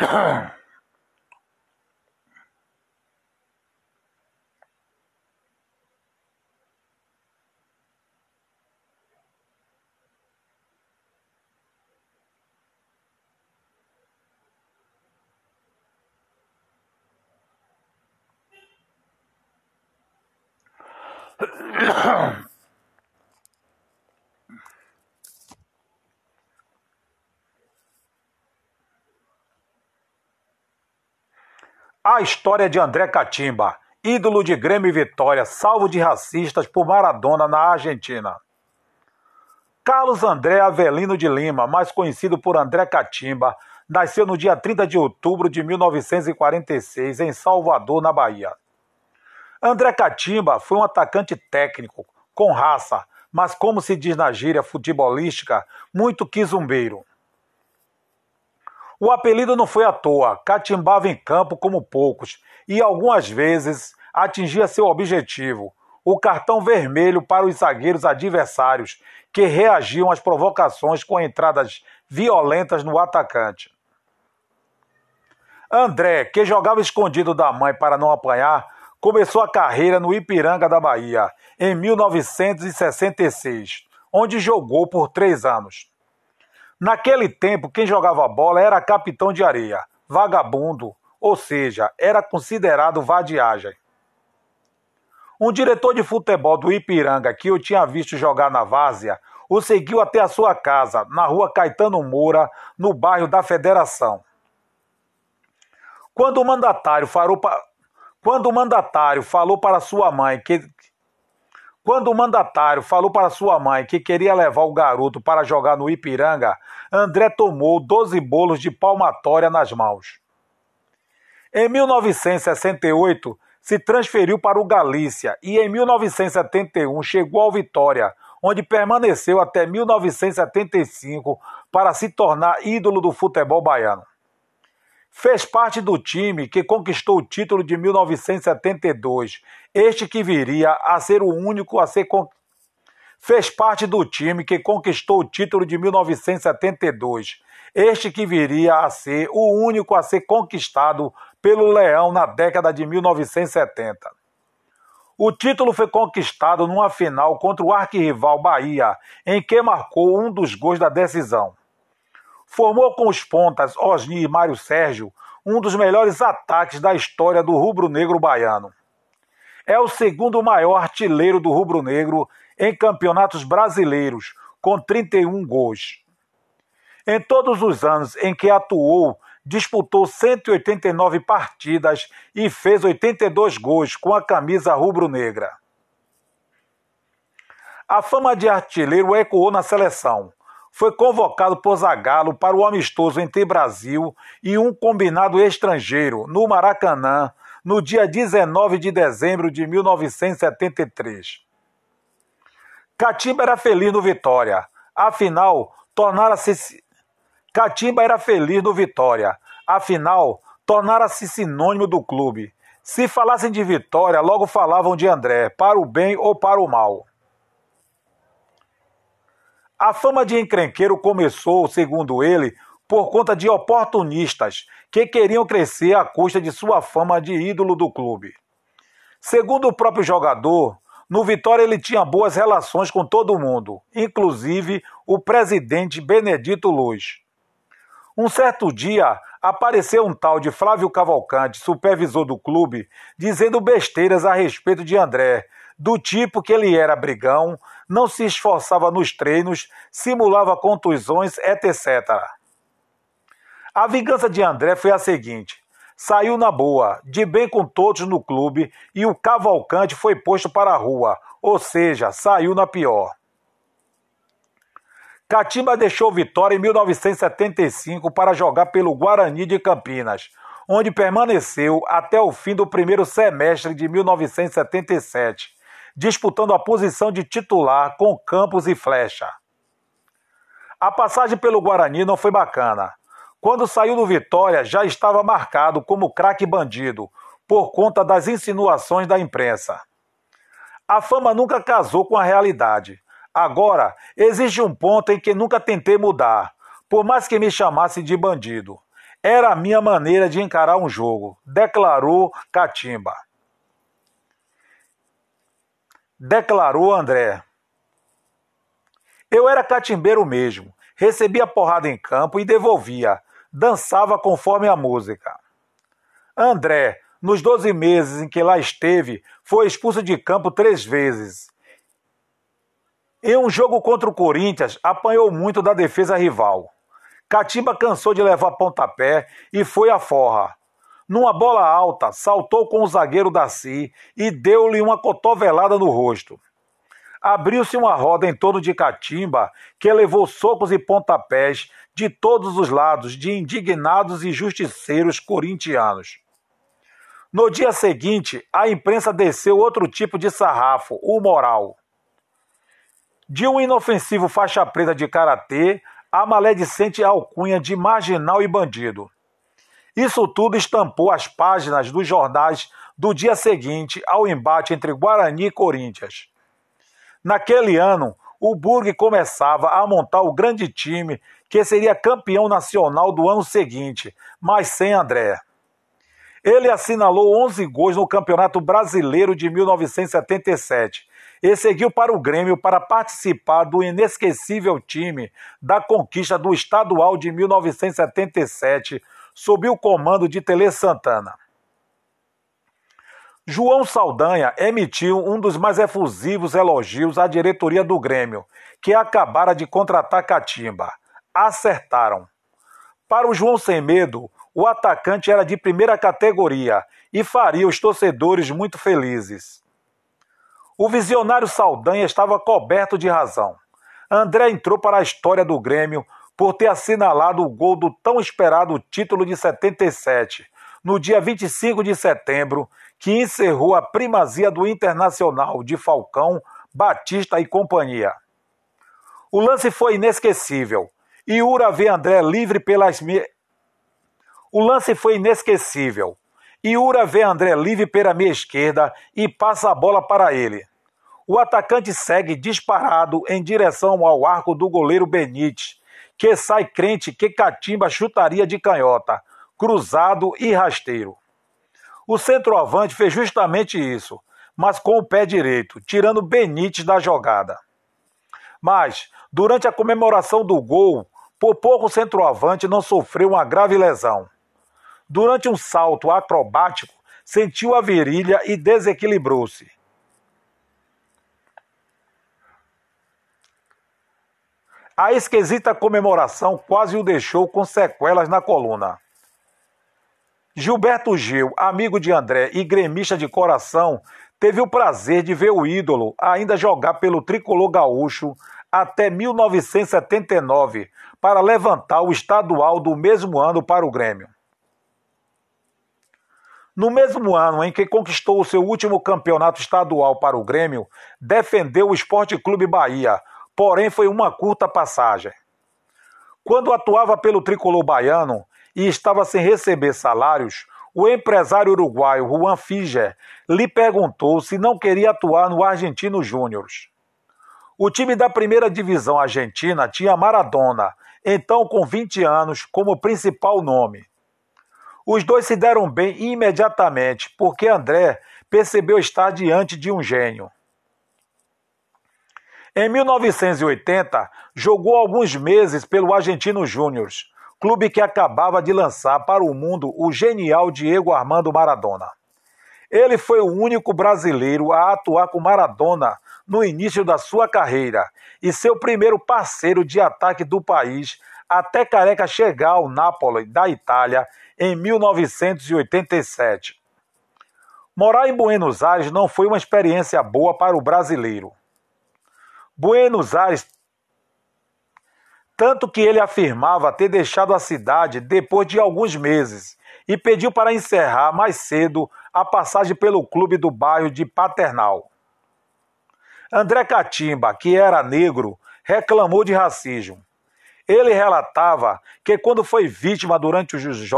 Ahem. A história de André Catimba, ídolo de Grêmio e Vitória, salvo de racistas por Maradona na Argentina. Carlos André Avelino de Lima, mais conhecido por André Catimba, nasceu no dia 30 de outubro de 1946 em Salvador, na Bahia. André Catimba foi um atacante técnico, com raça, mas como se diz na gíria futebolística, muito quizumbeiro. O apelido não foi à toa, catimbava em campo como poucos e algumas vezes atingia seu objetivo, o cartão vermelho para os zagueiros adversários, que reagiam às provocações com entradas violentas no atacante. André, que jogava escondido da mãe para não apanhar, começou a carreira no Ipiranga da Bahia em 1966, onde jogou por três anos. Naquele tempo, quem jogava bola era capitão de areia, vagabundo, ou seja, era considerado vadiagem. Um diretor de futebol do Ipiranga que eu tinha visto jogar na Várzea o seguiu até a sua casa, na rua Caetano Moura, no bairro da Federação. Quando o mandatário falou, Quando o mandatário falou para sua mãe que quando o mandatário falou para sua mãe que queria levar o garoto para jogar no Ipiranga, André tomou 12 bolos de palmatória nas mãos. Em 1968, se transferiu para o Galícia e em 1971 chegou ao Vitória, onde permaneceu até 1975 para se tornar ídolo do futebol baiano. Fez parte do time que conquistou o título de 1972, este que viria a ser o único a ser fez parte do time que conquistou o título de 1972, este que viria a ser o único a ser conquistado pelo Leão na década de 1970. O título foi conquistado numa final contra o arquirrival Bahia, em que marcou um dos gols da decisão. Formou com os pontas Osni e Mário Sérgio um dos melhores ataques da história do rubro-negro baiano. É o segundo maior artilheiro do rubro-negro em campeonatos brasileiros, com 31 gols. Em todos os anos em que atuou, disputou 189 partidas e fez 82 gols com a camisa rubro-negra. A fama de artilheiro ecoou na seleção foi convocado por Zagallo para o amistoso entre Brasil e um combinado estrangeiro, no Maracanã, no dia 19 de dezembro de 1973. Catimba era feliz no Vitória, afinal, tornara-se. Catimba era feliz no Vitória, afinal, tornara-se sinônimo do clube. Se falassem de Vitória, logo falavam de André, para o bem ou para o mal. A fama de encrenqueiro começou, segundo ele, por conta de oportunistas que queriam crescer à custa de sua fama de ídolo do clube. Segundo o próprio jogador, no Vitória ele tinha boas relações com todo mundo, inclusive o presidente Benedito Luz. Um certo dia, apareceu um tal de Flávio Cavalcante, supervisor do clube, dizendo besteiras a respeito de André, do tipo que ele era brigão, não se esforçava nos treinos, simulava contusões, etc. A vingança de André foi a seguinte: saiu na boa, de bem com todos no clube, e o Cavalcante foi posto para a rua, ou seja, saiu na pior. Catimba deixou Vitória em 1975 para jogar pelo Guarani de Campinas, onde permaneceu até o fim do primeiro semestre de 1977, disputando a posição de titular com Campos e Flecha. A passagem pelo Guarani não foi bacana. Quando saiu do Vitória, já estava marcado como craque bandido, por conta das insinuações da imprensa. A fama nunca casou com a realidade. Agora, existe um ponto em que nunca tentei mudar, por mais que me chamasse de bandido. Era a minha maneira de encarar um jogo, declarou Catimba. Declarou André. Eu era catimbeiro mesmo, recebia porrada em campo e devolvia, dançava conforme a música. André, nos 12 meses em que lá esteve, foi expulso de campo três vezes. Em um jogo contra o Corinthians, apanhou muito da defesa rival. Catimba cansou de levar pontapé e foi à forra. Numa bola alta, saltou com o zagueiro Daci e deu-lhe uma cotovelada no rosto. Abriu-se uma roda em torno de Catimba, que levou socos e pontapés de todos os lados de indignados e justiceiros corintianos. No dia seguinte, a imprensa desceu outro tipo de sarrafo, o moral. De um inofensivo faixa preta de karatê a maledicente alcunha de marginal e bandido. Isso tudo estampou as páginas dos jornais do dia seguinte ao embate entre Guarani e Corinthians. Naquele ano, o Burg começava a montar o grande time que seria campeão nacional do ano seguinte, mas sem André. Ele assinalou 11 gols no Campeonato Brasileiro de 1977 e seguiu para o Grêmio para participar do inesquecível time da conquista do estadual de 1977, sob o comando de Tele Santana. João Saldanha emitiu um dos mais efusivos elogios à diretoria do Grêmio, que acabara de contratar Catimba. Acertaram. Para o João Sem Medo, o atacante era de primeira categoria e faria os torcedores muito felizes. O visionário Saldanha estava coberto de razão. André entrou para a história do Grêmio por ter assinalado o gol do tão esperado título de 77, no dia 25 de setembro, que encerrou a primazia do Internacional de Falcão, Batista e companhia. O lance foi inesquecível. e Ura vê André livre pelas me... O lance foi inesquecível. Iura vê André livre pela meia esquerda e passa a bola para ele. O atacante segue disparado em direção ao arco do goleiro Benítez, que sai crente que Catimba chutaria de canhota, cruzado e rasteiro. O centroavante fez justamente isso, mas com o pé direito, tirando Benítez da jogada. Mas, durante a comemoração do gol, por pouco o centroavante não sofreu uma grave lesão. Durante um salto acrobático, sentiu a virilha e desequilibrou-se. A esquisita comemoração quase o deixou com sequelas na coluna. Gilberto Gil, amigo de André e gremista de coração, teve o prazer de ver o ídolo ainda jogar pelo tricolor gaúcho até 1979 para levantar o estadual do mesmo ano para o Grêmio. No mesmo ano em que conquistou o seu último campeonato estadual para o Grêmio, defendeu o Esporte Clube Bahia, porém foi uma curta passagem. Quando atuava pelo tricolor baiano e estava sem receber salários, o empresário uruguaio Juan Figer lhe perguntou se não queria atuar no Argentino Júnior. O time da primeira divisão argentina tinha Maradona, então com 20 anos, como principal nome. Os dois se deram bem imediatamente, porque André percebeu estar diante de um gênio. Em 1980, jogou alguns meses pelo Argentino Júnior, clube que acabava de lançar para o mundo o genial Diego Armando Maradona. Ele foi o único brasileiro a atuar com Maradona no início da sua carreira e seu primeiro parceiro de ataque do país até Careca chegar ao Napoli da Itália em 1987. Morar em Buenos Aires não foi uma experiência boa para o brasileiro. Buenos Aires, tanto que ele afirmava ter deixado a cidade depois de alguns meses e pediu para encerrar mais cedo a passagem pelo clube do bairro de Paternal. André Catimba, que era negro, reclamou de racismo. Ele relatava que quando foi vítima durante os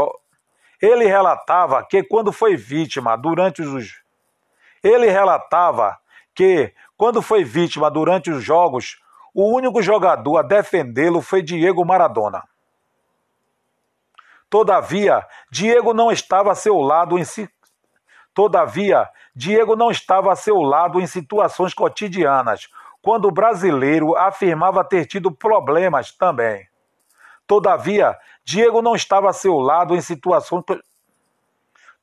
ele relatava que quando foi vítima durante os ele relatava que quando foi vítima durante os jogos, o único jogador a defendê-lo foi Diego Maradona. Todavia, Diego não estava a seu lado em si... Todavia, Diego não estava a seu lado em situações cotidianas, quando o brasileiro afirmava ter tido problemas também. Todavia, Diego não estava a seu lado em situações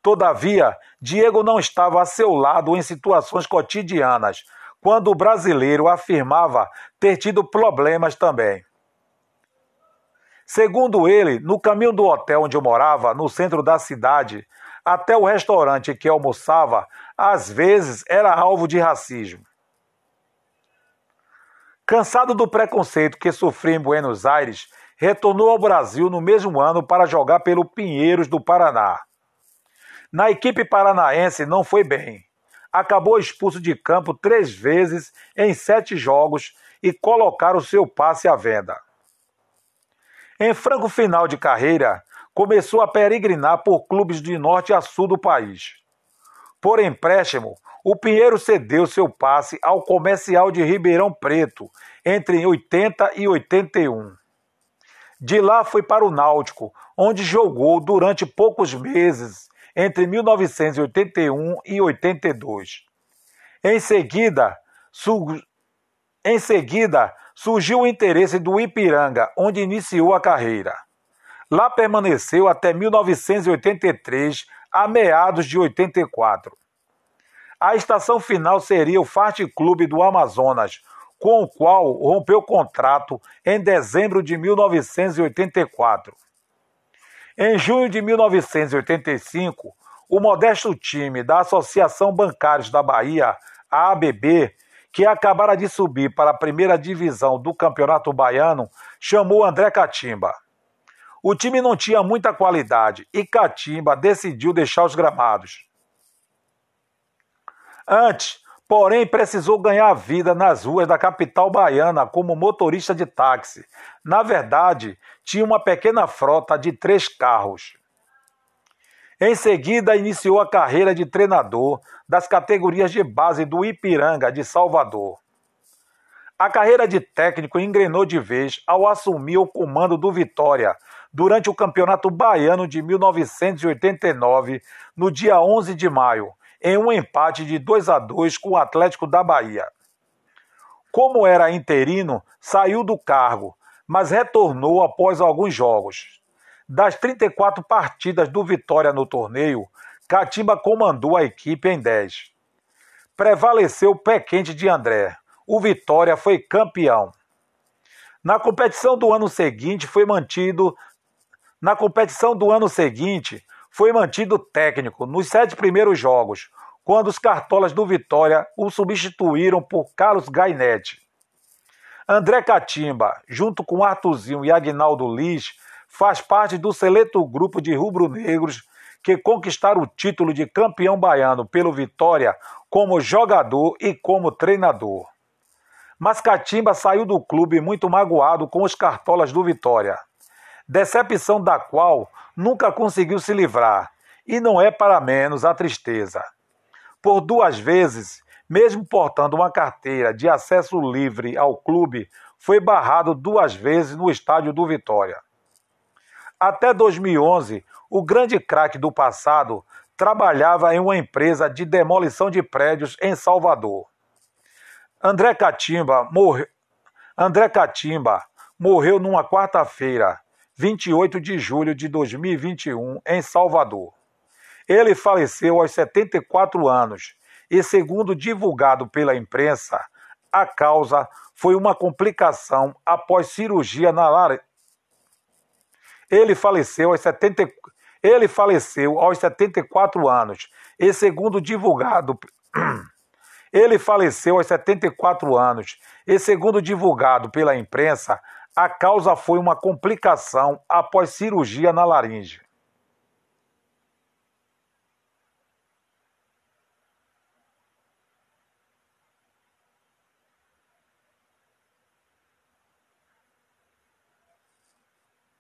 Todavia, Diego não estava a seu lado em situações cotidianas, quando o brasileiro afirmava ter tido problemas também. Segundo ele, no caminho do hotel onde eu morava, no centro da cidade, até o restaurante que almoçava, às vezes era alvo de racismo. Cansado do preconceito que sofria em Buenos Aires, retornou ao Brasil no mesmo ano para jogar pelo Pinheiros do Paraná. Na equipe paranaense não foi bem. Acabou expulso de campo três vezes em sete jogos e colocaram seu passe à venda. Em franco final de carreira, começou a peregrinar por clubes de norte a sul do país. Por empréstimo, o Pinheiro cedeu seu passe ao Comercial de Ribeirão Preto entre 80 e 81. De lá foi para o Náutico, onde jogou durante poucos meses, entre 1981 e 82. Em seguida, su... em seguida surgiu o interesse do Ipiranga, onde iniciou a carreira. Lá permaneceu até 1983, a meados de 84. A estação final seria o Fast Clube do Amazonas, com o qual rompeu contrato em dezembro de 1984. Em junho de 1985, o modesto time da Associação Bancários da Bahia, a ABB, que acabara de subir para a primeira divisão do Campeonato Baiano, chamou André Catimba. O time não tinha muita qualidade e Catimba decidiu deixar os gramados. Antes, porém precisou ganhar vida nas ruas da capital baiana como motorista de táxi. Na verdade, tinha uma pequena frota de três carros. Em seguida, iniciou a carreira de treinador das categorias de base do Ipiranga de Salvador. A carreira de técnico engrenou de vez ao assumir o comando do Vitória durante o Campeonato Baiano de 1989, no dia 11 de maio, em um empate de 2 a 2 com o Atlético da Bahia. Como era interino, saiu do cargo, mas retornou após alguns jogos. Das 34 partidas do Vitória no torneio, Catimba comandou a equipe em 10. Prevaleceu o pé quente de André. O Vitória foi campeão. Na competição do ano seguinte foi mantido na competição do ano seguinte, foi mantido técnico nos sete primeiros jogos, quando os cartolas do Vitória o substituíram por Carlos Gainetti. André Catimba, junto com Artuzinho e Agnaldo Liz, faz parte do seleto grupo de rubro-negros que conquistaram o título de campeão baiano pelo Vitória como jogador e como treinador. Mas Catimba saiu do clube muito magoado com os cartolas do Vitória decepção da qual nunca conseguiu se livrar, e não é para menos a tristeza. Por duas vezes, mesmo portando uma carteira de acesso livre ao clube, foi barrado duas vezes no estádio do Vitória. Até 2011, o grande craque do passado trabalhava em uma empresa de demolição de prédios em Salvador. André Catimba, morre... André Catimba morreu numa quarta-feira, 28 de julho de 2021, em Salvador. Ele faleceu aos 74 anos e, segundo divulgado pela imprensa, a causa foi uma complicação após cirurgia na laringe. Ele faleceu aos 70... Ele faleceu aos 74 anos e, segundo divulgado Ele faleceu aos 74 anos e, segundo divulgado pela imprensa, a causa foi uma complicação após cirurgia na laringe.